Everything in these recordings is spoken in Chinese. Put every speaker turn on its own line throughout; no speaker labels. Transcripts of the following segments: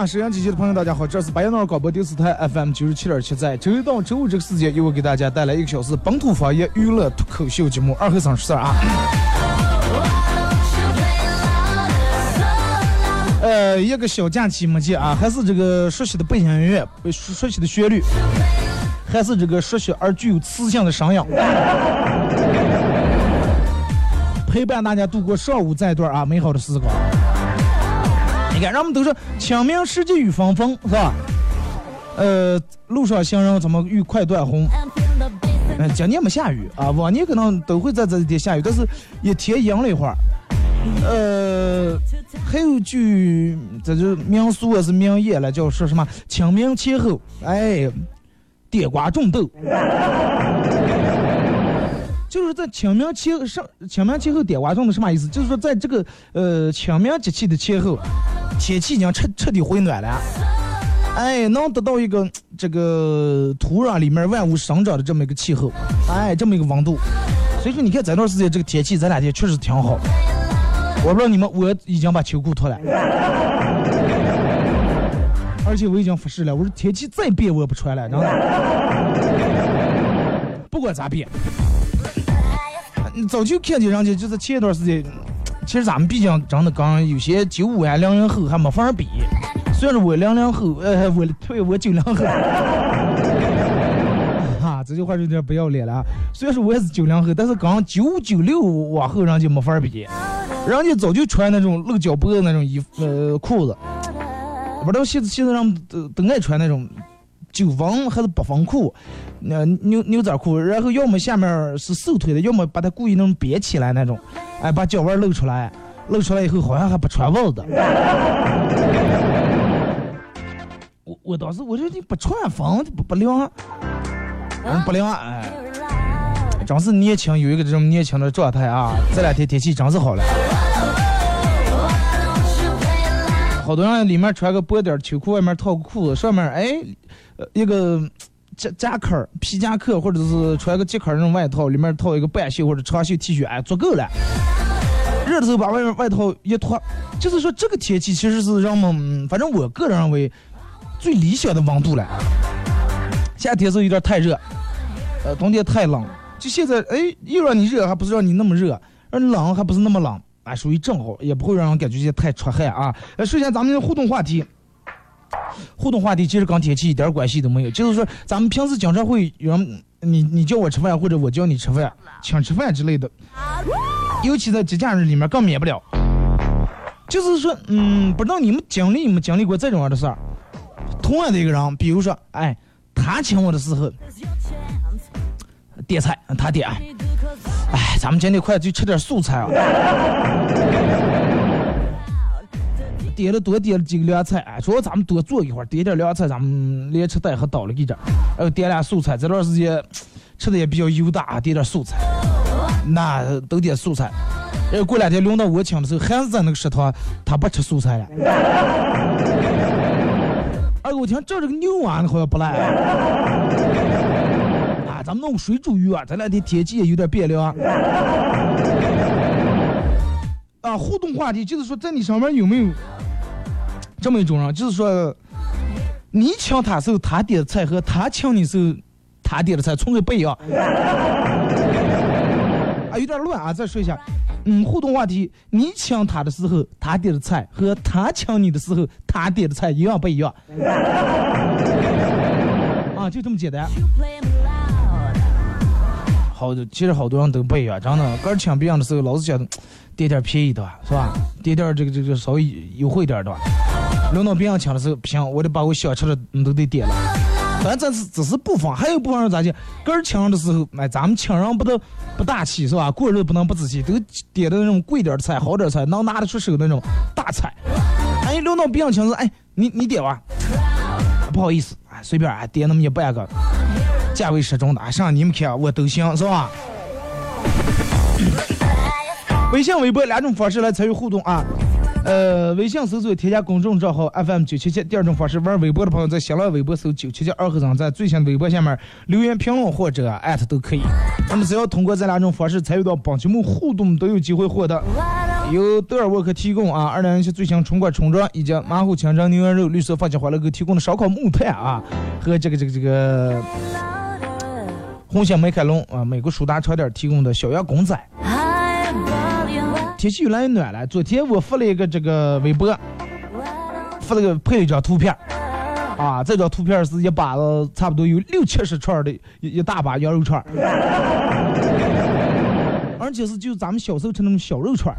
啊，沈阳机器的朋友，大家好，这是白羊脑广播电视台 FM 九十七点七，在周一到周五这个时间，由我给大家带来一个小时本土方言娱乐脱口秀节目《二和尚说事儿》啊。呃，一个小假期没见啊，还是这个熟悉的背景音乐，熟熟悉的旋律，还是这个熟悉而具有磁性的声音，陪伴大家度过上午这一段啊美好的时光。你看，人们都说清明时节雨纷纷，是吧？呃，路上行人怎么欲快断魂？嗯、今年没下雨啊，往年可能都会在这几天下雨，但是一天阴了一会儿。呃，还有句这就民俗啊是民谚了，叫说什么清明前后，哎，点瓜种豆。就是在清明前上清明前后点瓜种的什么意思？就是说在这个呃清明节气的前后，天气已经彻彻底回暖了，哎，能得到一个这个土壤里面万物生长的这么一个气候，哎，这么一个温度。所以说你看这段时间这个天气这两天确实挺好。我不知道你们，我已经把秋裤脱了，而且我已经发誓了，我说天气再变我也不穿了，真的。不管咋变。你早就看见人家，就是前一段时间，其实咱们毕竟真的刚有些九五啊、零零后还没法比。虽然说我零零后，呃，我对我九零后，哈，这句话有点不要脸了。虽然说我也是九零后，但是刚九九六往后人就没法比，人家早就穿那种露脚脖的那种衣服呃裤子，不知道现在现在人都都爱穿那种。九分还是八分裤，那牛牛仔裤，然后要么下面是瘦腿的，要么把它故意那种别起来那种，哎，把脚腕露出来，露出来以后好像还不穿袜子。我我当时我说你不穿风不不凉，嗯不凉哎，真是年轻有一个这种年轻的状态啊！这两天天气真是好了。好多人里面穿个薄点秋裤，外面套个裤子，上面哎，一个夹夹克、皮夹克，或者是穿个夹克那种外套，里面套一个半袖或者长袖 T 恤，哎，足够了。热的时候把外面外套一脱，就是说这个天气其实是让我们，反正我个人认为最理想的温度了。夏天时候有点太热，呃，冬天太冷，就现在哎，又让你热，还不是让你那么热，让你冷还不是那么冷。啊，属于正好，也不会让人感觉太出汗啊。呃，首先咱们的互动话题，互动话题其实跟天气一点关系都没有，就是说咱们平时经常会有人你你叫我吃饭，或者我叫你吃饭，请吃饭之类的，尤其在节假日里面更免不了。就是说，嗯，不知道你们经历没经历过这种样的事儿？同样的一个人，比如说，哎，他请我的时候点菜，他点。哎，咱们今天快就吃点素菜啊！点了多点了几个凉菜，哎，说咱们多做一会儿，点点凉菜，咱们连吃带喝倒了一点，然后点俩素菜。这段时间吃的也比较油大，点点素菜，那都点素菜。然后过两天轮到我请的时候，还是在那个食堂，他不吃素菜了。二 哥，我听这这个牛丸好像不赖。啊，咱们弄水煮鱼啊，这两天天气也有点变凉。啊，互动话题就是说，在你上面有没有 这么一种人，就是说，你请他时候他点的菜和他请你时候他点的菜从来不一样。啊，有点乱啊，再说一下。嗯，互动话题，你抢他的时候，他点的菜和他抢你的时候，他点的菜一样不一样？啊，就这么简单。好的，其实好多人都不一样，真的。个儿抢别人的时候，老是想点点便宜的，是吧？点点这个这个稍微优惠点的。轮到别人抢的时候，不行，我得把我想吃的你都得点了。反正这是只是部分，还有部分人咋讲？个儿抢的时候，哎，咱们抢人不得不大气是吧？过日子不能不仔细，都点的那种贵点的菜、好点的菜，能拿得出手的那种大菜。哎，轮到别人抢的时，哎，你你点吧，不好意思，哎，随便哎点那么一半个，价位适中的，哎上你们看我都行是吧？微信、微博两种方式来参与互动啊。呃，微信搜索添加公众账号 FM 九七七，第二种方式玩微博的朋友在新浪微博搜九七七二和尚，在最新的微博下面留言评论或者艾特都可以。那么只要通过这两种方式参与到本节目互动，都有机会获得由德尔沃克提供啊，二零一七最新春款春装以及马虎清蒸牛羊肉绿色放心欢乐哥提供的烧烤木炭啊，和这个这个这个红星美凯龙啊，美国舒达超店提供的小羊公仔。天气越来越暖了，昨天我发了一个这个微博，发了个配了一张图片，啊，这张图片是一把差不多有六七十串的一一大把羊肉串，而且是就咱们小时候吃那种小肉串。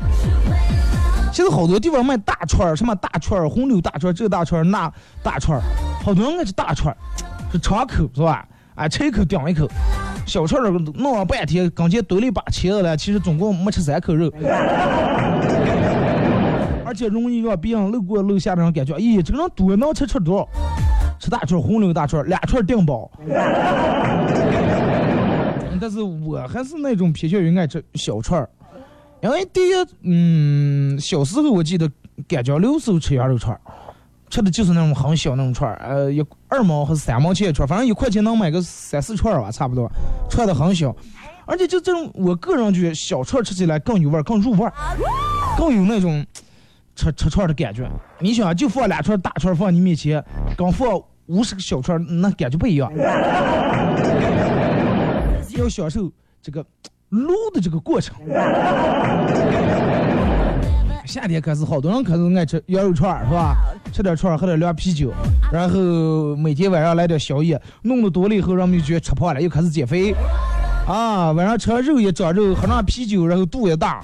现在好多地方卖大串儿，什么大串儿、红柳大串儿、这大串儿、那大串儿，好多人爱吃大串儿，是敞口是吧？啊，吃一口顶一口。小串儿弄了半天，刚才堆了一把茄子了，其实总共没吃三口肉，而且容易让别人路过楼下的人感觉，咦，这个人多能吃吃多少，吃大串儿红柳大串儿，俩串儿顶饱。但是我还是那种偏向于爱吃小串儿，因为第一，嗯，小时候我记得甘江流时候吃羊肉串儿，吃的就是那种很小那种串儿，呃，一二毛还是三毛钱一串，反正一块钱能买个三四串吧，差不多，串的很小，而且就这种，我个人觉得小串吃起来更有味儿，更入味儿，更有那种吃吃串的感觉。你想，就放两串大串放你面前，刚放五十个小串，那感觉不一样。要享受这个撸的这个过程。夏天开始，好多人开始爱吃羊肉串儿，是吧？吃点串儿，喝点凉啤酒，然后每天晚上来点宵夜，弄得多了以后，人们就觉得吃胖了，又开始减肥。啊，晚上吃完肉也长肉，喝上啤酒，然后肚也大，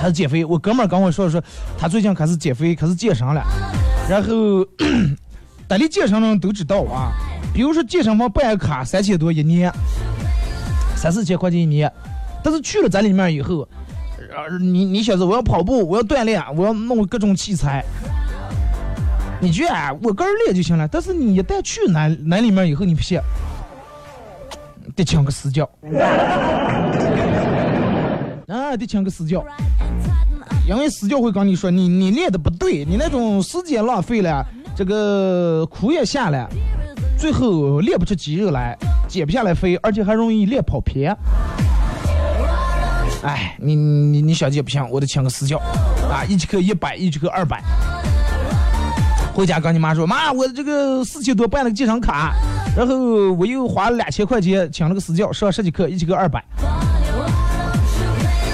开始减肥。我哥们儿跟我说说，他最近开始减肥，开始健身了，然后 单立健身的人都知道啊。比如说健身房办个卡三千多一年，三四千块钱一年，但是去了咱里面以后，呃，你你想着我要跑步，我要锻炼，我要弄各种器材，你觉得啊，我个人练就行了。但是你一旦去那那里面以后，你不信，得请个私教，啊，得请个私教，因为私教会跟你说，你你练的不对，你那种时间浪费了，这个苦也下了。最后练不出肌肉来，减不下来肥，而且还容易练跑偏。哎，你你你小姐不行，我得请个私教啊，一节课一百，一节课二百。回家跟你妈说，妈，我这个四千多办了个健身卡，然后我又花了两千块钱请了个私教上十节课，一节课二百。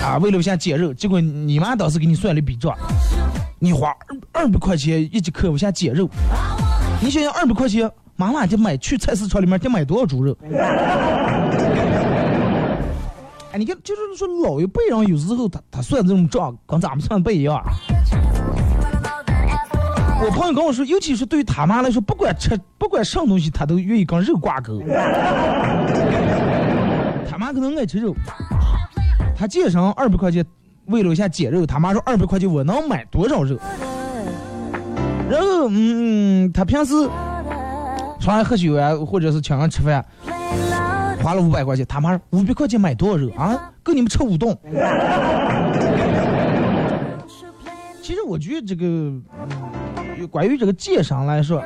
啊，为了我想减肉，结果你妈当时给你算了一笔账，你花二二百块钱一节课，我想减肉，你想想二百块钱。妈妈得买去菜市场里面得买多少猪肉？你看，就是说老一辈人有时候他他算这种账跟咱们算不一样。我朋友跟我说，尤其是对于他妈来说，不管吃不管什么东西，他都愿意跟肉挂钩。他妈可能爱吃肉，他健身二百块钱，为了一下减肉，他妈说二百块钱我能买多少肉？然后，嗯，他平时。出来喝酒啊，或者是请人吃饭，花了五百块钱，他妈五百块钱买多少肉啊？够你们吃五顿。其实我觉得这个，关于这个健身来说，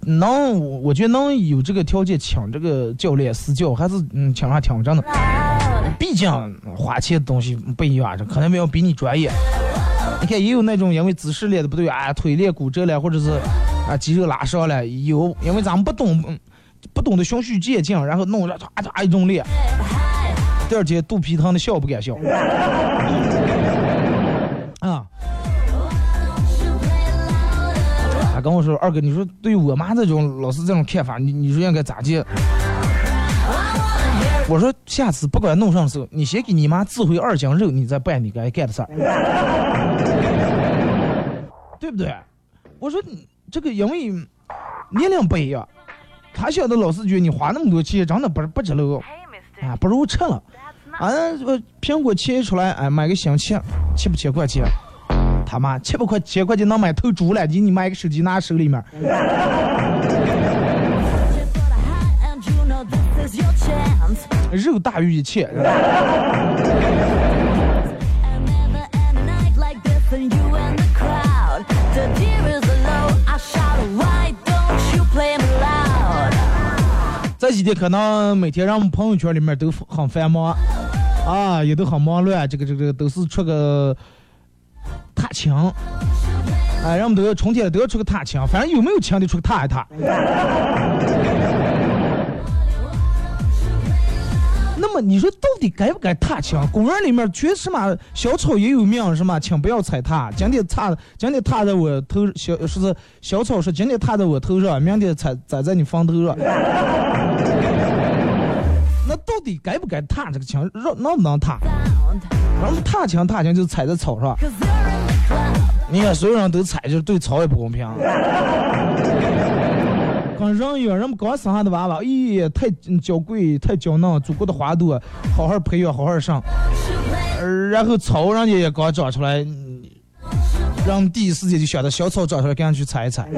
能，我觉得能有这个条件请这个教练私教，还是嗯请上挺真的。毕竟花钱的东西不一样，这可能没有比你专业。你看，也有那种因为姿势练的不对啊，腿练骨折了，或者是。啊，肌肉拉伤了，有，因为咱们不懂，不懂得循序渐进，然后弄了嚓嚓一种力，第二天肚皮疼的笑不敢笑。啊，他跟我说二哥，你说对于我妈这种老是这种看法，你你说应该咋接？我说下次不管弄上手，你先给你妈自回二斤肉，你再办你该干的事儿，对不对？我说这个因为年龄不一样，他晓得老是觉得你花那么多钱真的不是不值了，啊，不如吃了。啊，这个苹果切出来，哎，买个新切，七八千块钱，他妈七八块千块钱能买头猪了，你你买个手机拿手里面.肉大于一切。几天可能每天让我们朋友圈里面都很繁忙，啊，也都很忙乱，这个这个都是出个踏青，哎，让我们都要春天都要出个踏青，反正有没有钱的出个踏一踏。么你说到底该不该踏青？公园里面确实嘛，小草也有命是吗？请不要踩踏。今天踏，今天踏在我头，小是小草是今天踏在我头上，明天踩踩在你房头上。那到底该不该踏这个墙？让能不能踏.然后踏墙踏墙就踩在草上.你看所有人都踩，就是对草也不公平。跟人一样，人们刚生下的娃娃，咦，太娇贵，太娇嫩，祖国的花朵，好好培养，好好上。呃然后草人家也刚长出来，让第一时间就想到小草长出来，赶紧去踩一踩。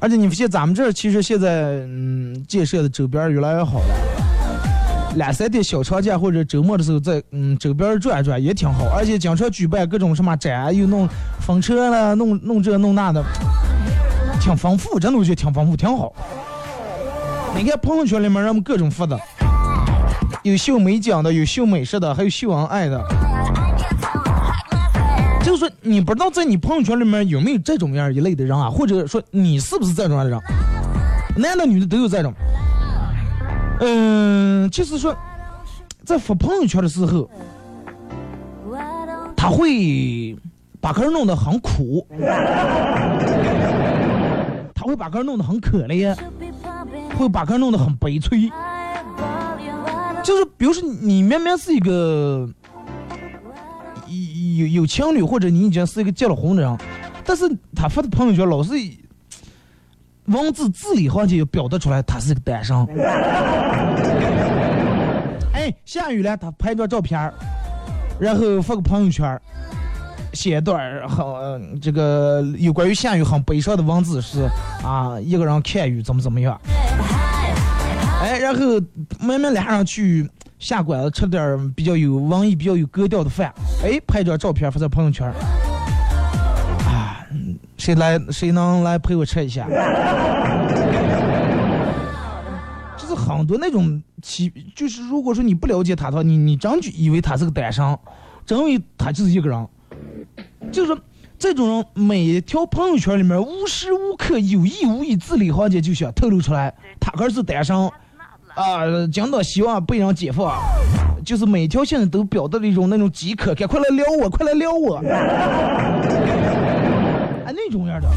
而且你发现咱们这其实现在嗯建设的周边越来越好了，两三天小长假或者周末的时候在嗯周边转转也挺好，而且经常举办各种什么展，又弄风车了，弄弄这弄那的，挺丰富，真的我觉得挺丰富，挺好。你看朋友圈里面人们各种发的，有秀美景的，有秀美食的，还有秀恩爱的。就是说，你不知道在你朋友圈里面有没有这种样一类的人啊，或者说你是不是这种样的人？男的女的都有这种。嗯，就是说，在发朋友圈的时候，他会把个人弄得很苦，他会把个人弄得很可怜，会把个人弄得很悲催。就是比如说你明明是一个有有情侣，或者你已经是一个结了婚的人，但是他发的朋友圈老是文字字里行间就表达出来他是个单身。哎，下雨了，他拍张照片儿然后发个朋友圈儿写一段很、这个有关于下雨很悲伤的文字是啊，一个人看雨怎么怎么样。哎，然后慢慢俩人去下馆子吃点比较有文艺、比较有格调的饭，哎，拍张照片发在朋友圈儿。谁来谁能来陪我吃一下？就是很多那种奇，就是如果说你不了解他的话，你你真就以为他是个单身，真以为他就是一个人。就是说这种人每一条朋友圈里面无时无刻有意无意字里行间就想透露出来，他可是单身。啊，讲到希望被人解放，就是每条线都表达了一种那种饥渴赶，快来撩我，快来撩我，哎，那种样的。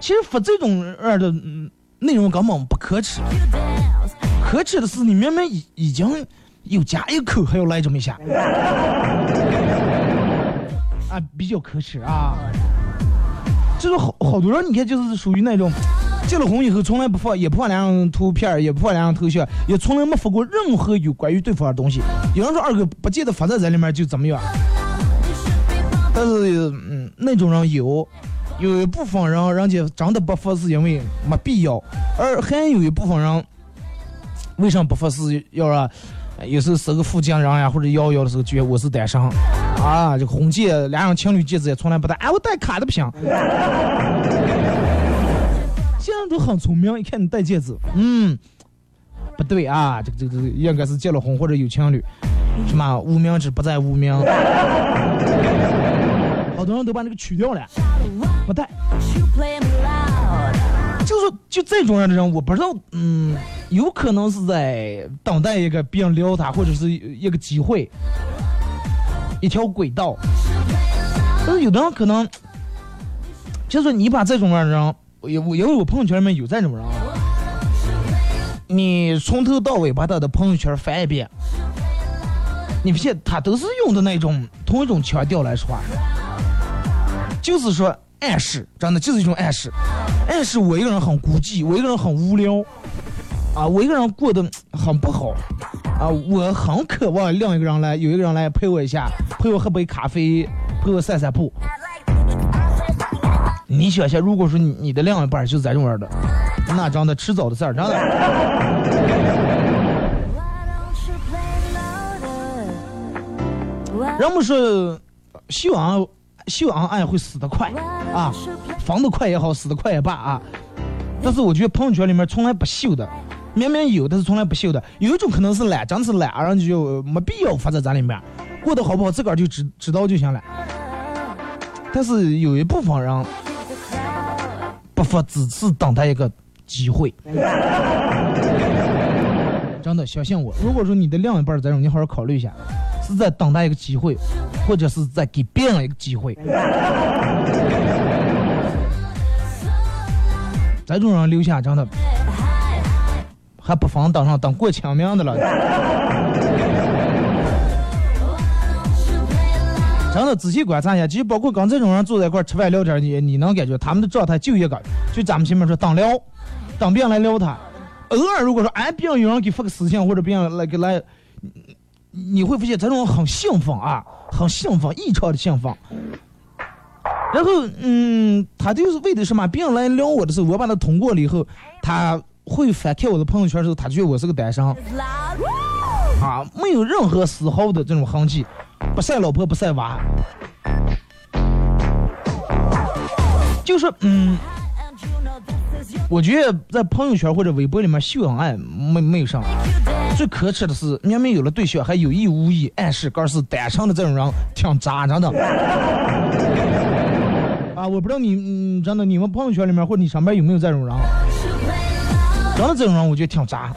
其实发这种样的嗯内容根本不可耻，可耻的是你明明已已经有加一口，还要来这么一下，啊，比较可耻啊。就是好好多人，你看就是属于那种结了婚以后从来不发，也不发两张图片，也不发两张头像，也从来没发过任何有关于对方的东西。有人说二哥不见得发在这里面就怎么样，但是嗯，那种人有，有一部分人人家真的不发是因为没必要，而还有一部分人为什么不发是要让有时候是个附近人呀，或者幺幺的时候觉得我是单身啊，这个婚戒俩人情侣戒指也从来不戴，哎，我戴卡的不行。现在都很聪明，一看你戴戒指，嗯，不对啊，这个这个这个应该是结了婚或者有情侣，什么无名指不在无名。好多人都把那个取掉了，不带。就是就这种样的人，我不知道，嗯，有可能是在等待一个别人撩他，或者是一个机会，一条轨道。但是有的人可能，就是说你把这种样的人，我我因为我朋友圈里面有这种人啊，你从头到尾把他的朋友圈翻一遍，你发现他都是用的那种同一种腔调来说话，就是说暗示，真的就是一种暗示。暗示我一个人很孤寂，我一个人很无聊，啊，我一个人过得很不好，啊，我很渴望另一个人来，有一个人来陪我一下，陪我喝杯咖啡，陪我散散步。你想想，如果说你你的另一半就是这种样的，那真的迟早的事儿，真的。人们说，秀恩秀恩爱会死得快啊，防得快也好，死得快也罢啊。但是我觉得朋友圈里面从来不秀的，明明有，但是从来不秀的。有一种可能是懒，真是懒，然后就没必要发在咱里面，过得好不好自个儿就知知道就行了。但是有一部分人不发，只是等待一个机会。真的相信我，如果说你的另一半儿这种，你好好考虑一下，是在等待一个机会，或者是在给别人一个机会。这种人留下真的还不妨当上当过清明的了。真的仔细观察一下，其实包括跟这种人坐在一块儿吃饭聊天，你你能感觉他们的状态就一个，就咱们前面说当聊，当别人来聊他。偶尔如果说哎，别人有人给发个私信或者别人来给来，你你会发现这种很兴奋啊，很兴奋，异常的兴奋。然后嗯，他就是为的什么？别人来撩我的时候，我把他通过了以后，他会翻看我的朋友圈的时候，他觉得我是个单身啊，没有任何丝毫的这种痕迹，不晒老婆不晒娃，就是嗯。我觉得在朋友圈或者微博里面秀恩爱没没有啥
，you dance.
最可耻的是明明有了对象，还有意无意暗示哥是单身的这种人挺渣，真的。啊，我不知道你，嗯，真的你们朋友圈里面或者你上边有没有这种人？真的这种人我觉得挺渣，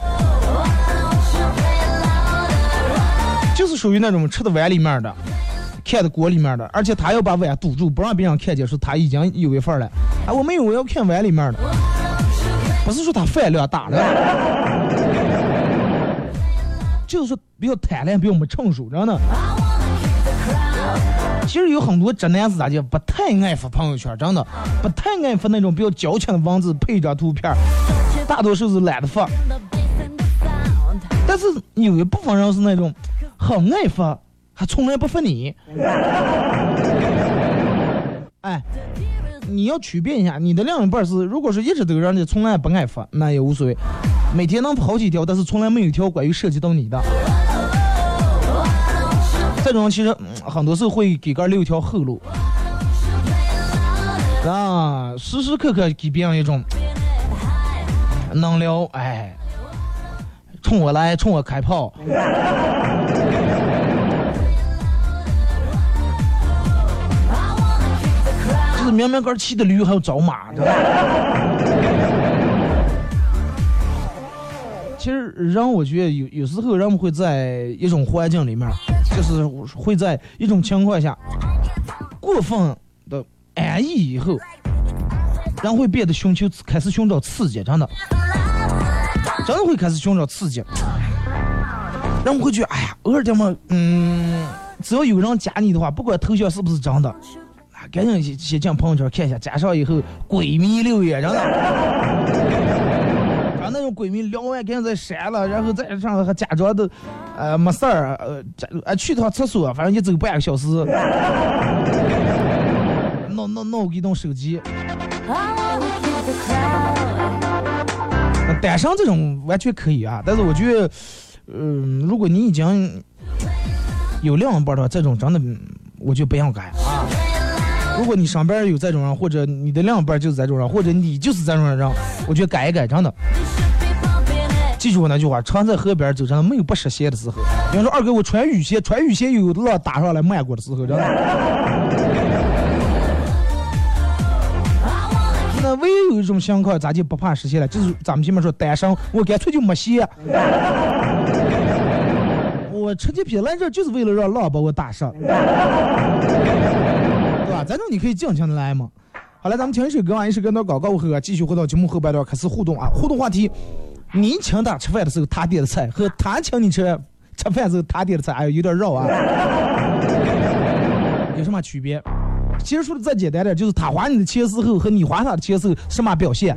就是属于那种吃的碗里面的，看的锅里面的，而且他要把碗堵住，不让别人看见，说他已经有一份了。啊，我没有，我要看碗里面的。不是说他饭量大了，就是比较贪婪，比我们成熟，真的。其实有很多直男是咋的，不太爱发朋友圈，真的不太爱发那种比较矫情的文字配一张图片，大多数是懒得发。但是有一部分人是那种很爱发，还从来不发你。哎，你要区别一下，你的另一半是，如果是一直都让你从来不爱发，那也无所谓。每天能跑几条，但是从来没有一条关于涉及到你的。这种其实、很多时候会给个留一条后路，啊，时时刻刻给别人一种能聊，哎，冲我来，冲我开炮。就是明明个骑的驴还要找马，知道吧？其实人，我觉得有有时候人们会在一种环境里面，就是会在一种情况下过分的安逸以后，人会变得寻求开始寻找刺激，真的，真的会开始寻找刺激。人们会觉得，哎呀，偶尔这么，嗯，只要有人加你的话，不管头像是不是真的，啊，赶紧先先进朋友圈看一下，加上以后鬼迷六眼，真的。闺蜜聊完，赶紧再删了，然后再上还假装的，呃，没事儿，呃，假呃去趟厕所，反正也走半个小时，弄弄弄一动手机
，I wanna keep the crowd.
呃单身这种完全可以啊，但是我觉得，嗯、如果你已经有另一半的话，这种真的，我就不想干啊。如果你上边有这种人，或者你的另一半就是这种人，或者你就是这种人，我觉得改一改，真的。记住我那句话，常在河边走，真没有不湿鞋的时候。你方说，二哥，我穿雨鞋，穿雨鞋有浪打上来漫过的时候，知道？
那唯有一种情况，咱就不怕湿鞋了，就是咱们前面说单身，我干脆就没鞋。我吃鸡皮来这就是为了让浪把我打上，对吧？咱这你可以尽情的来嘛。好了，咱们听一首歌啊，一首歌到广告后啊，继续回到节目后半段开始互动啊，互动话题。你请他吃饭的时候他点的菜，和他请你吃吃饭的时候他点的菜，哎，有点绕啊。有什么区别？其实说的再简单点，就是他花你的钱时候和你花他的钱时候什么表现？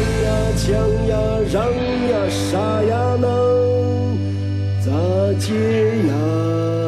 抢呀抢呀，让呀杀呀，能咋解呀？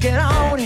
Get on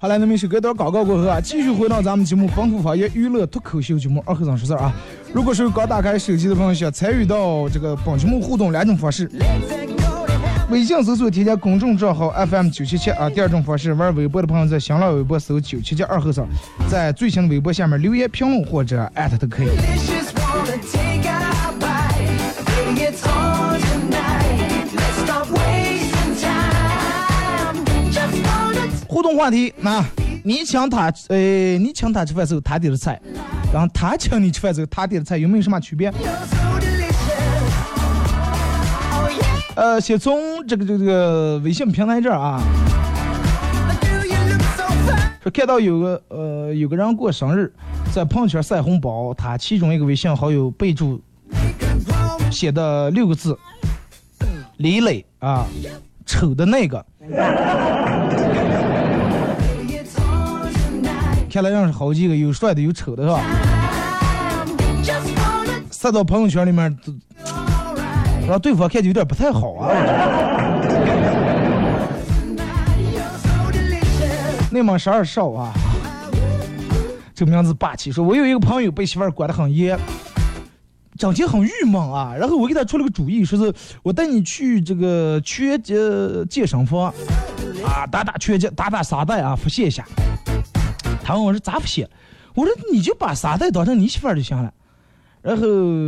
好来，那么一首歌段广告过后啊，继续回到咱们节目本土方言娱乐脱口秀节目二和尚说事儿啊。如果是刚打开手机的朋友，想参与到这个本节目互动两种方式：微信搜索添加公众账号 FM 九七七啊；第二种方式，玩微博的朋友在新浪微博搜九七七二和尚，在最新的微博下面留言评论或者艾特都可以。话题，那、你请他，呃，你请他吃饭时候他点的菜，然后他请你吃饭时候他点的菜有没有什么区别？呃，先从这个这个这个微信平台这儿啊，说看到有个呃有个人过生日，在朋友圈晒红包，他其中一个微信好友备注写的六个字：李磊啊，丑的那个。看来认识好几个，有帅的，有丑的，是吧？晒到朋友圈里面，让对方看着有点不太好啊。内蒙十二少啊，这个名字霸气。说我有一个朋友被媳妇儿管得很严，整天很郁闷啊。然后我给他出了个主意，说是我带你去这个拳呃健身房啊，打打拳击，打打沙袋啊，复现一下。他问我说咋不写？我说你就把沙袋当成你媳妇儿就行了。然后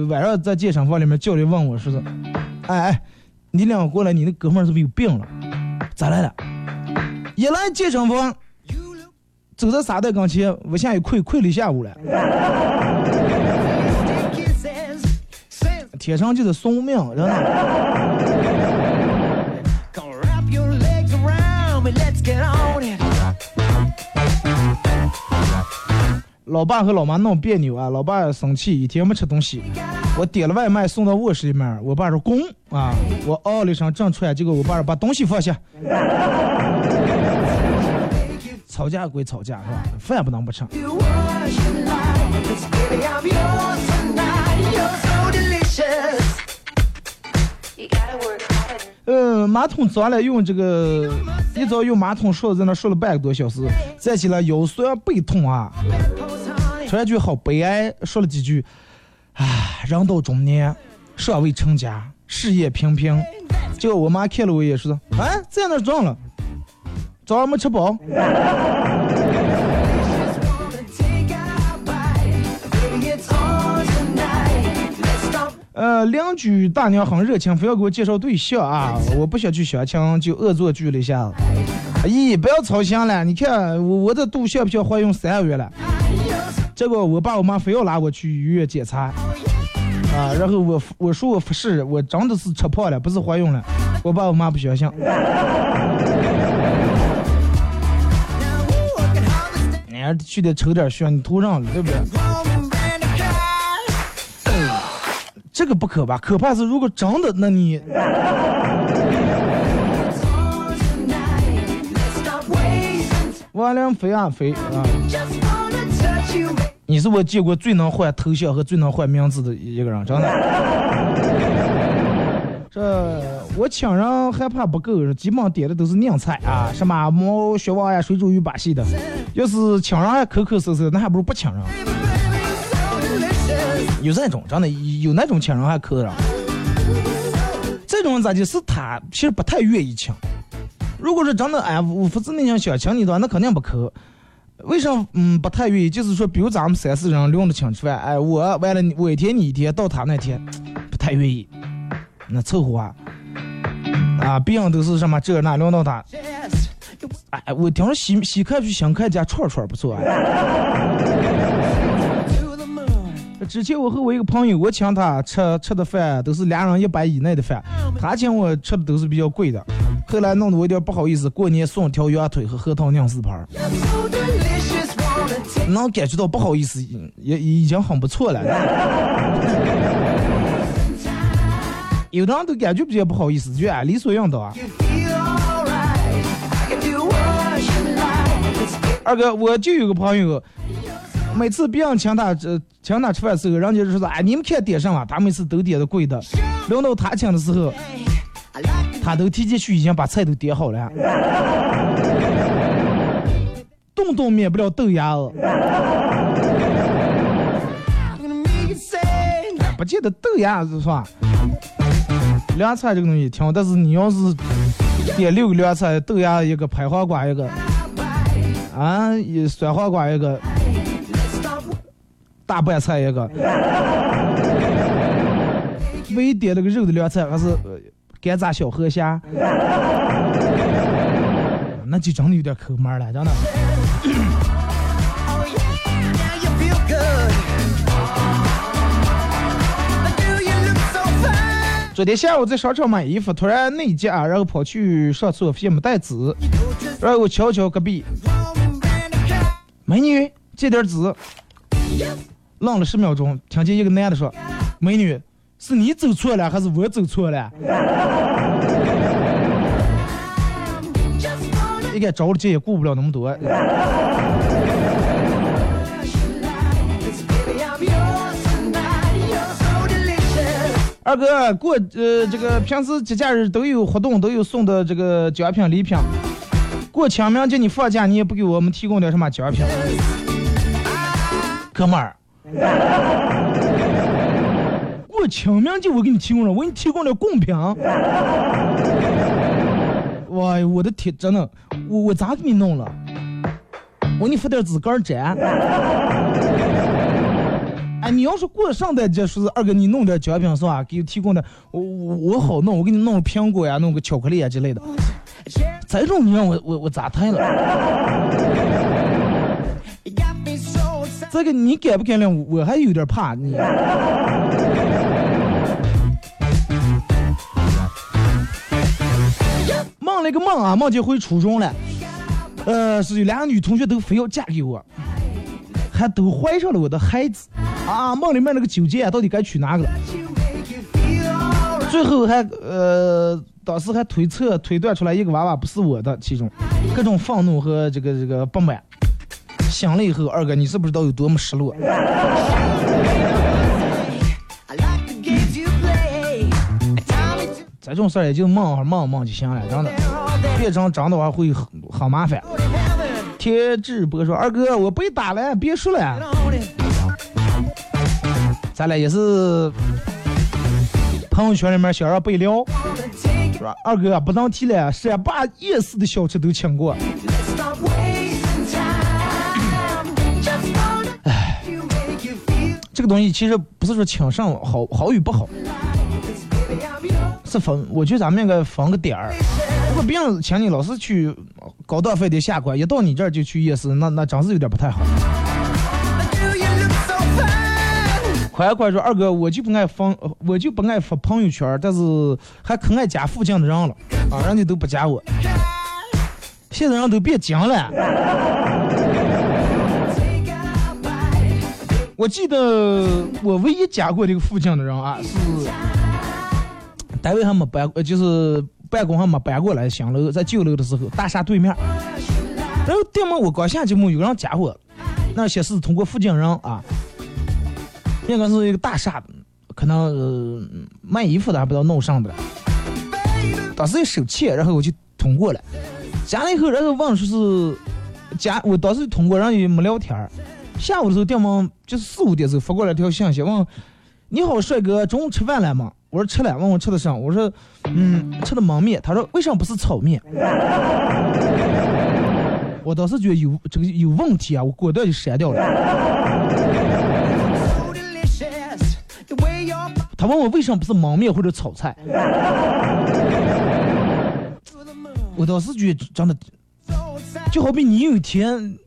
晚上在健身房里面，教练问我说是，哎哎，你俩过来，你那哥们儿是不是有病了？咋来了？一来健身房，走在沙袋跟前，我现在也跪跪了一下午了。
Kisses. Send
天生就是送命，真的。老爸和老妈闹别扭啊，老爸生气，一天没吃东西。我点了外卖送到卧室里面，我爸说滚啊！我哦了一声正出来，结果我爸说把东西放下。吵架归吵架是吧？饭不能不吃。
You gotta work.
呃，马桶脏了，用这个一早用马桶刷在那刷了半个多小时，站起来腰酸背痛啊，突然觉得好悲哀，说了几句，唉，人到中年，尚未成家，事业平平。结果我妈看了我一眼，说：“哎，在那撞了，早上没吃饱。呃，邻居大娘很热情，非要给我介绍对象啊，我不想去相亲，就恶作剧了一下子。咦，不要操心了，你看我我这肚像不像怀孕三个月了？结果我爸我妈非要拉我去医院检查，啊，然后我我说我不是，我真的是吃胖了，不是怀孕了。我爸我妈不相信，你还去得抽点血，你头上了，对不对？这个不可怕，可怕是如果真的，那你王良飞啊飞啊，你是我见过最能换头像和最能换名字的一个人，真的。这我请人害怕不够，基本点的都是靓菜啊，什么毛血旺呀、水煮鱼把戏的。要是请人还抠抠搜搜，那还不如不请人。有这种真的有那种请人还抠的，这种咋就是他其实不太愿意请。如果是真的哎五福子那样想请你的话，那肯定不抠。为啥嗯不太愿意？就是说，比如咱们三四人轮着请吃饭，哎，我完了你我一天你一天，到他那天不太愿意，那凑合啊。啊，别人都是什么这那轮到他，哎，我听说西西客去新客家串串不错哎。之前我和我一个朋友，我请他吃吃的饭都是两人一百以内的饭，他请我吃的都是比较贵的。后来弄得我有点不好意思，过年送条羊腿和核桃酿四盘儿，能感觉到不好意思，也已经很不错了。有的人都感觉比较不好意思，就按理所应当。二哥，我就有个朋友，每次别人请他这请他吃饭的时候，人家就说哎你们看点什么，他每次都点的贵的，轮到他请的时候，他都提前去已经把菜都点好了，动动免不了豆芽子，不见得豆芽子是吧？凉菜这个东西挺好，但是你要是点六个凉菜，豆芽一个，拍黄瓜一个，啊，酸黄瓜一个，大拌菜一个，唯一点了个肉的凉菜还是呃干炸小河虾，那就真的有点抠门了，真的。
Oh?
昨天下午在商场买衣服，突然内急啊，然后跑去上厕所，发现没带纸然后我瞧瞧隔壁.美女借点纸，愣了十秒钟，听见一个男的说：“美女，是你走错了还是我走错了
Just wanna？”
一看着急也顾不了那么多，二哥过呃这个平时节假日都有活动，都有送的这个奖品礼品。过清明节你放假，你也不给我们提供点什么奖品？哥们儿，过清明节我给你提供了，我给你提供了贡品。哇，我的天，真的，我我咋给你弄了？我给你发点纸杆儿粘。哎，你要是过圣诞节，说是二哥你弄点奖品是吧？给你提供的，我我我好弄，我给你弄个苹果呀，弄个巧克力啊之类的。这种你让我我我咋谈了？这个你敢不敢领？我还有点怕你。梦了个梦啊，梦见回初中了，呃，是有两个女同学都非要嫁给我，还都怀上了我的孩子啊。梦里面那个纠结啊，到底该娶哪个.最后还呃，当时还推测推断出来一个娃娃不是我的，其中各种愤怒和这个这个不满。想了以后，二哥你是不知道有多么失落。这种事儿也就忙会儿梦梦就行了，真的.变成真的话会很很麻烦。铁志博说：“二哥，我被打了，别说了。”咱俩也是朋友圈里面想让被撩.是吧？二哥不能提了，三把夜市的小吃都请过。这个东西其实不是说请上好好与不好，是分，我觉得咱们应该分个点儿。如果别人请你老是去高档饭店下馆，一到你这儿就去夜市，那那真是有点不太好。快快说，二哥，我就不爱发，我就不爱发朋友圈，但是还可爱加附近的人了，啊，人家都不加我。现在人都变精了。我记得我唯一加过这个附近的人啊，是单位还没搬，呃，就是办公还没搬过来新楼，在旧楼的时候，大厦对面。然后店门我刚下去没，有人加我，那显示通过附近人啊，应该是一个大厦，可能、卖衣服的还不知道弄上的。当时一手欠，然后我就通过了，加了以后，然后问说是加，我当时通过，然后也没聊天。下午的时候，店门就是四五点的时候发过来一条信息，问你好，帅哥，中午吃饭了吗？我说吃了，问我吃的啥？我说嗯，吃的焖面。他说为什么不是炒面？我当时觉得有这个有问题啊，我果断就删掉了。他问我为什么不是焖面或者炒菜？我当时觉得真的，就好比你有一天，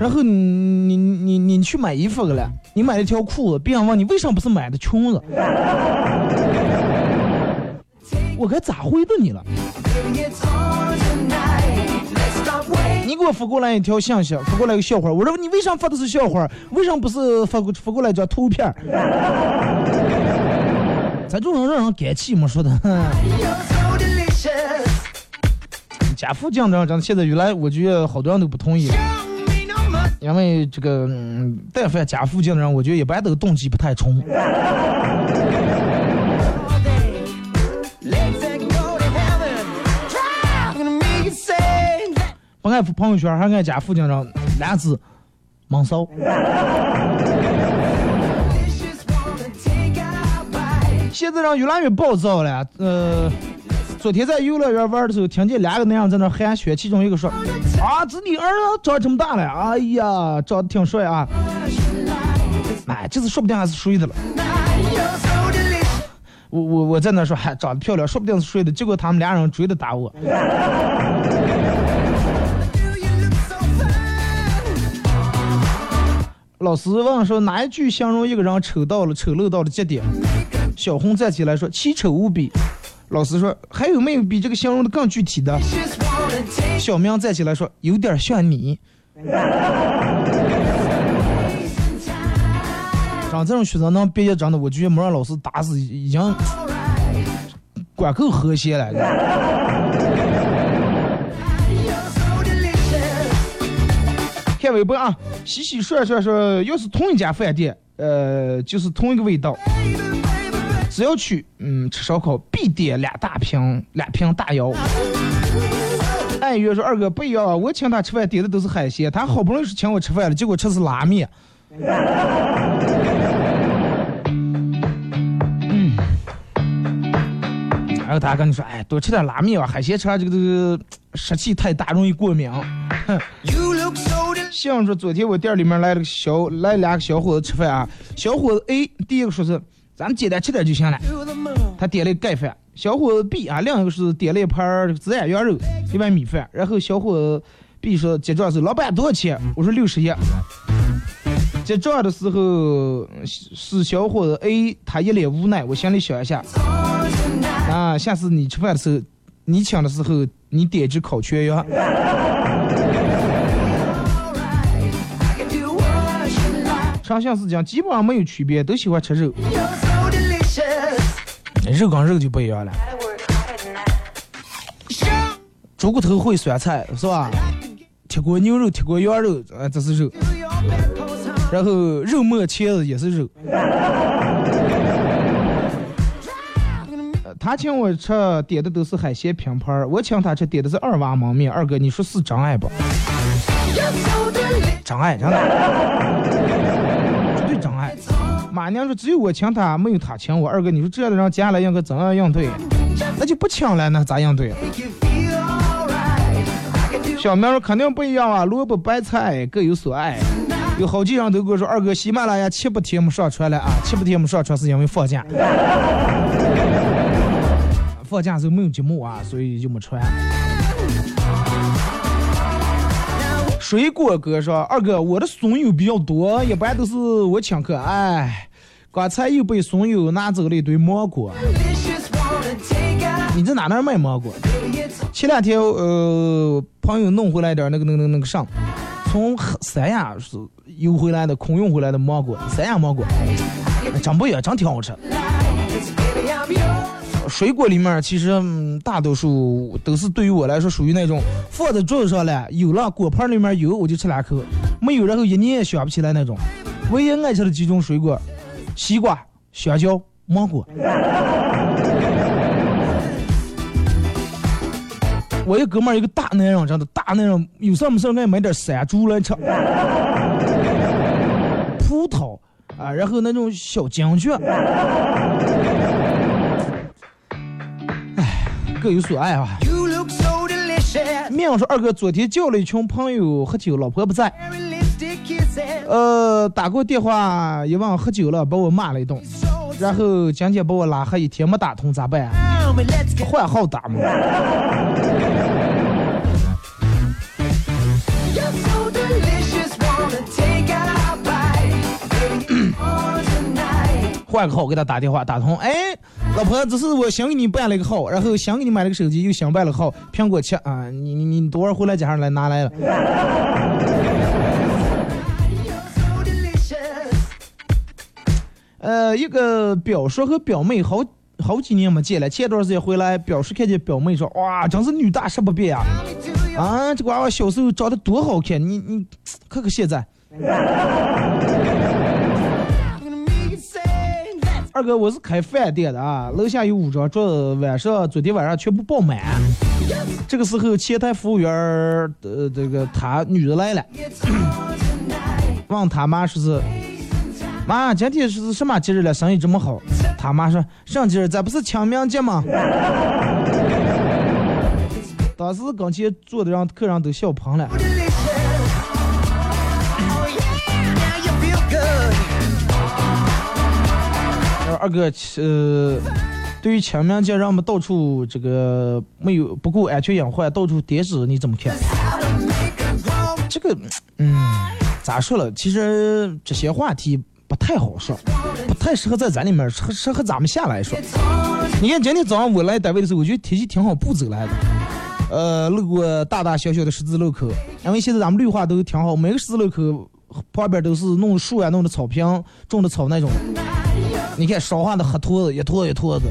然后你你你你去买衣服去了，你买了条裤子，别人问你为什么不是买的裙子，我该咋回答你了？你给我发过来一条信息，发过来一个笑话，我说你为啥发的是笑话？为什么不是发过发过来一张图片？咱这种让人干气嘛，说的。
You're so delicious.
家父讲这样讲，现在原来我觉得好多人都不同意，因为这个，嗯，但凡家附近的人，我觉得一般这个动机不太
纯。
不爱朋友圈，还爱家附近人，男子猛骚。现在人越来越暴躁了，呃。昨天在游乐园玩的时候，听见两个男样在那喊雪，其中一个说：“啊，这你儿子长这么大了，哎呀，长得挺帅啊！”哎，这次说不定还是睡的了。我我我在那说，还长得漂亮，说不定是睡的。结果他们俩人追着打我。老师问说哪一句形容一个人丑到了丑陋到了极点？小红站起来说奇丑无比。老师说还有没有比这个形容的更具体的？小明站起来说有点像你。像这种学生能毕业，真的我觉得没让老师打死，已经管够和谐了。看微博啊，洗洗涮涮说，要是同一家饭店，呃，就是同一个味道，只要去嗯吃烧烤，必点两大瓶两瓶大窑。爱约说二哥不一样，我请他吃饭点的都是海鲜，他好不容易是请我吃饭了，结果吃的是拉面。嗯，然后他跟你说，哎，多吃点拉面吧，海鲜吃完这个这个湿气太大，容易过敏。哼。像说昨天我店里面来了个小来两个小伙子吃饭啊，小伙子 A 第一个说是咱们简单吃点就行了，他点了盖饭。小伙子 B 啊，另一个是点了一盘孜然羊肉，一碗米饭。然后小伙子 B 说结账时，老板多少钱？我说六十一。结账的时候是小伙子 A，他一脸无奈，我心里想一下，啊，下次你吃饭的时候，你请的时候，你点只烤全羊。
I can do what you like.
上下是讲基本上没有区别，都喜欢吃肉。肉跟肉就不一样了。猪骨头烩酸菜是吧？铁锅牛肉、铁锅羊肉，呃，这是肉。然后肉末茄子也是肉。他请我吃点的都是海鲜拼盘，我请他吃点的是二娃焖面。二哥，你说是真爱不？真爱，真的，马娘说只有我请他，没有他请我。二哥，你说这样的人接下来应该怎样应对？那就不请了，那咋应对？小明说肯定不一样啊，萝卜白菜各有所爱。有好几人都跟我说，二哥喜马拉雅七八天没上传了啊，七八天没上传是因为放假。放假时候没有节目啊，所以就没传。水果哥说：“二哥，我的损友比较多，一般都是我请客。哎，刚才又被损友拿走了一堆芒果。你在哪那儿卖芒果？前两天呃，朋友弄回来点儿那个那个那个那个上，从三亚是邮回来的空运回来的芒果，三亚芒果，哎真不一样，真挺好吃。水果里面其实、大多数都是对于我来说属于那种放在桌子上了，有了果盘里面有我就吃两口，没有然后一年也想不起来那种。唯一爱吃的几种水果，西瓜、香蕉、芒果。我一哥们儿一个大男人，真的大男人，有事没事爱买点山竹来吃，葡萄啊，然后那种小金桔，哎，各有所爱啊。
So delicious.
面说二哥昨天叫了一群朋友喝酒，老婆不在.呃，打过电话一问喝酒了，把我骂了一顿，然后今天把我拉黑一天没打通咋办、啊换号打嘛。换个号给他打电话打通，哎，老婆，这是我新给你办了一个号，然后想给你买了个手机，又想办了个号，苹果七啊，你你你多会儿回来加上来拿来了。呃，一个表叔和表妹好好几年没见了，前段时间回来，表叔看见表妹说，哇，真是女大十八变啊！啊，这个娃娃小时候长得多好看，你你看看现在。二哥，我是开饭店的啊，楼下有五张桌子，晚上昨天晚上全部爆满。这个时候前台服务员儿，呃，这个他女的来了. 问他妈说是，妈，今天是什么节日了？生意这么好？他妈说，上节日咱不是清明节吗？当时跟前坐的让客人都笑喷了。二哥，呃，对于清明节让我们到处这个没有不顾安全隐患，到处点纸，你怎么看？这个，嗯，咋说了？其实这些话题不太好说，不太适合在咱里面，适合适合咱们下来说。你看今天早上我来单位的时候，我觉得天气挺好，不走来的。呃，路过大大小小的十字路口，因为现在咱们绿化都挺好，每个十字路口旁边都是弄树呀、弄的草坪、种的草那种。你看烧化的黑坨子，一坨一坨子，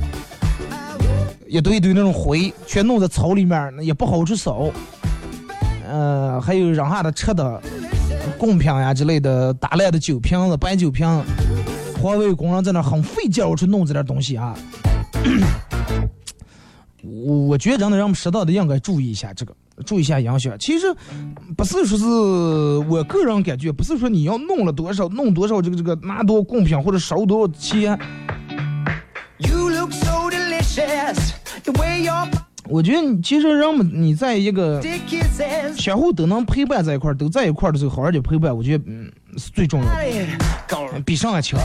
一堆一堆那种灰，全弄在草里面，那也不好去扫。呃，还有让下的吃的贡品呀之类的，打烂的酒瓶子、白酒瓶，环卫工人在那很费劲儿去弄这点东西啊。我 我觉得真的让我们适当的应该注意一下这个，注意一下影响。其实不是说是我个人感觉，不是说你要弄了多少，弄多少这个这个拿多少贡品或者烧多少钱。
You look so delicious. The way your
我觉得你其实人们你在一个.相互都能陪伴在一块儿，都在一块儿的时候，好好的陪伴，我觉得嗯是最重要的，比上一强。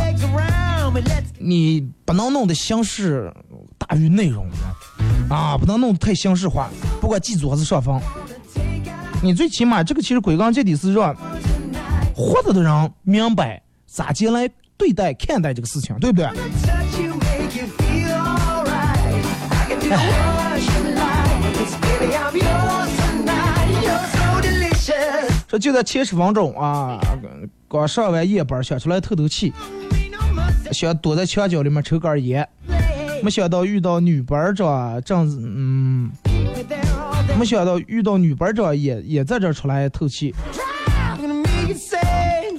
你不能弄得形式大于内容啊，不能弄得太形式化，不管祭祖还是上方。你最起码这个其实归根结底是让活着的人明白咋接来对待看待这个事情，对不对说就在前十分钟啊，刚上完夜班想出来透透气，想躲在墙角里面抽根烟，没想到遇到女班长正嗯。没想到遇到女班长也也在这出来透气，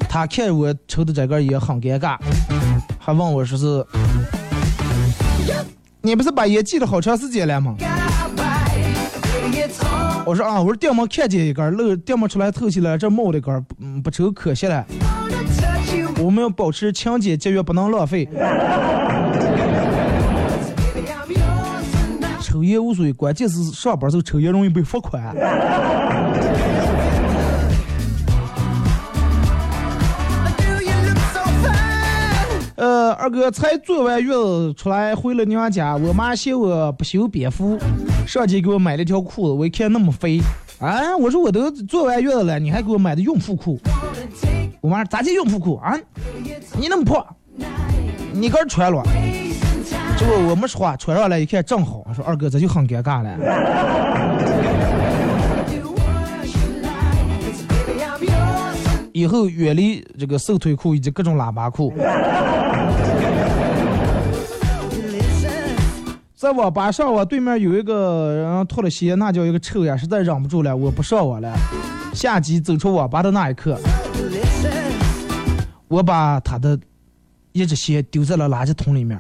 他看我抽的这根烟很尴尬，还问我说是，你不是把烟戒了好长时间了吗？我说啊，我说电门看见一根，漏电门出来透气了，这冒的根，嗯，不抽可惜了。我们要保持清洁节约，不能浪费。抽烟无所谓，关键是上班时候抽烟容易被罚款。呃，二哥才坐完月子出来回了娘家，我妈嫌我不修边幅，上街给我买了条裤子，我一看那么肥，啊，我说我都坐完月子了，你还给我买的孕妇裤？我妈说咋叫孕妇裤啊？你那么胖，你个儿穿了？结果我没说话，穿上来一看正好，说二哥这就很尴尬了。以后远离这个瘦腿裤以及各种喇叭裤。在网吧上网对面有一个人脱了鞋，那叫一个臭呀，实在忍不住了，我不上网了。下机走出网吧的那一刻，我把他的一只鞋丢在了垃圾桶里面。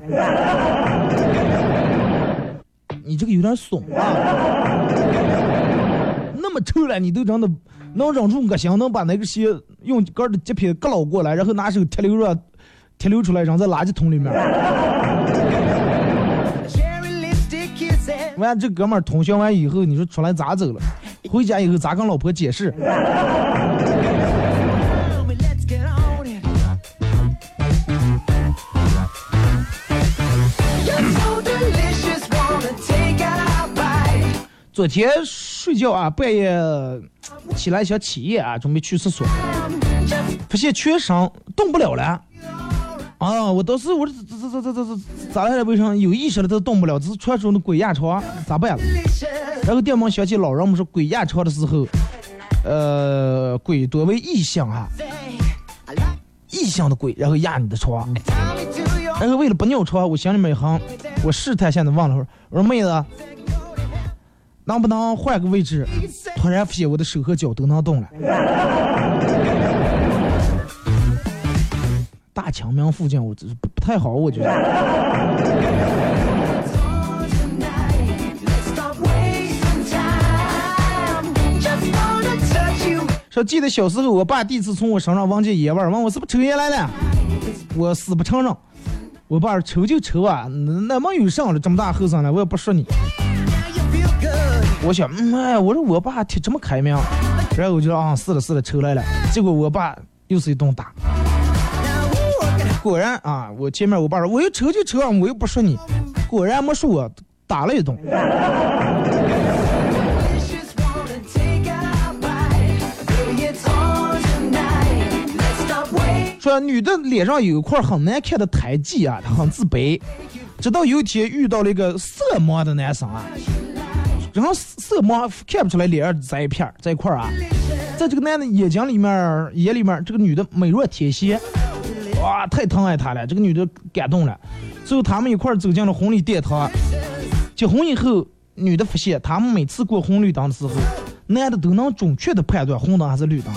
你这个有点怂啊！那么臭了，你都真的能忍住恶心，能把那个鞋用杆的截皮割捞过来，然后拿手贴溜热贴溜出来，扔在垃圾桶里面。完，这哥们儿通宵完以后，你说出来咋走了？回家以后咋跟老婆解释.昨天睡觉啊，半夜起来想起夜啊，准备去厕所，发现全身动不了了。啊！我当时我这这这这这这咋来了？为啥有意识了都动不了？这是传说中的鬼压床，咋办了？然后电门响起，老人们说鬼压床的时候，呃，鬼多为异象啊，异象的鬼，然后压你的床。然后为了不尿床，我心里面一横，我试探性的问了会儿，我说妹子，能不能换个位置？突然发现我的手和脚都能动了。大强名附近，我这不不太好，我觉得。说记得小时候，我爸第一次从我身上闻见烟味儿，问我是不是抽烟来了，我死不承认。我爸说抽就抽啊，那那么有上了这么大后生了，我也不说你。我想，嗯，哎，我说我爸挺这么开明，然后我就说啊，是了，是了，抽来了。结果我爸又是一顿打，果然啊，我前面我爸说我又抽就抽啊，我又不说你，果然没说我，打了一顿。说女的脸上有一块很难看的胎记啊，她很自卑。直到有一天遇到了一个色盲的男生啊，然后色盲看不出来脸上在一片儿在一块啊，在这个男的眼睛里面眼里面，这个女的美若天仙，哇，太疼爱他了，这个女的感动了。最后他们一块儿走进了婚礼殿堂，结婚以后，女的发现他们每次过红绿灯的时候，男的都能准确的判断红灯还是绿灯。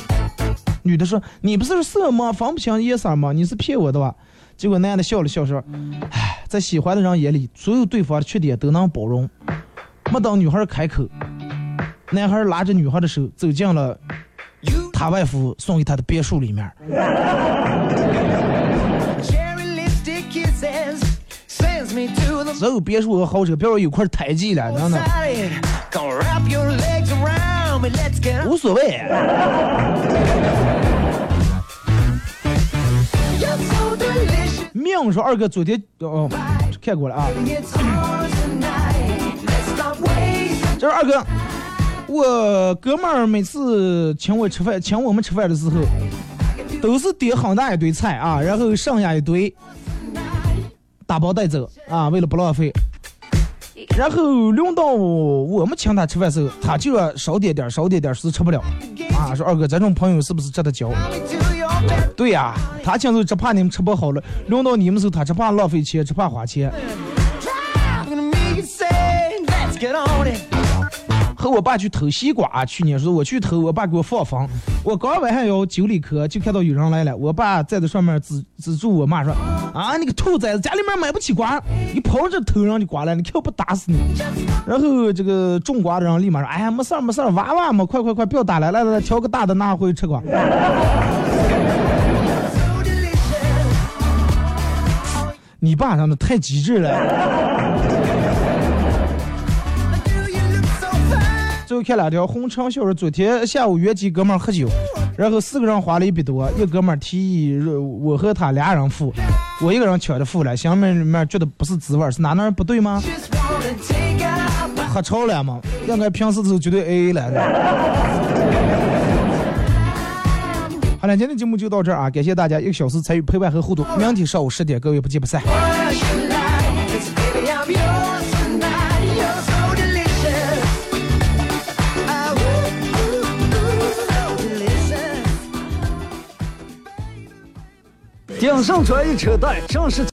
女的说：“你不是色盲，分不清颜色吗？你是骗我的吧？”结果男的笑了笑说：“唉，在喜欢的人眼里，所有对方的缺点都能包容。”没等女孩开口，男孩拉着女孩的手走进了他外父送给他的别墅里面。所有别墅和豪车别说有块胎记了
等等。
无所谓。命说二哥昨天哦看过了啊。这是二哥我哥们儿每次请我吃饭请我们吃饭的时候都是点很大一堆菜啊然后剩下一堆打包带走啊，为了不浪费。然后轮到我们请他吃饭时候，他就要少点点，少点点是，吃不了啊。说二哥，这种朋友是不是值得交？对呀、他请走只怕你们吃不好了，轮到你们时候他只怕浪费钱，只怕花钱。我爸去偷西瓜，去年说我去偷，我爸给我放风，我刚晚上要九里壳，就看到有人来了，我爸站在上面指指住我妈说：“啊，你个兔崽子，家里面买不起瓜，你跑这偷人家瓜来，你看我不打死你！”然后这个种瓜的人立马说：“哎呀，没事儿没事儿，娃娃嘛，快快快，不要打了，来来来，挑个大的拿回去吃瓜。”你爸真的太机智了。又看两条红肠小说，昨天下午约几哥们儿喝酒，然后四个人花了一百多，一哥们儿提议我和他俩人付，我一个人抢着付了，心里面觉得不是滋味，是哪哪不对吗？喝超了吗？应该平时都绝对 A A 了。好了，今天节目就到这儿啊，感谢大家一个小时参与陪伴和互动，明天上午十点各位不见不散。
顶上传一车带，正式。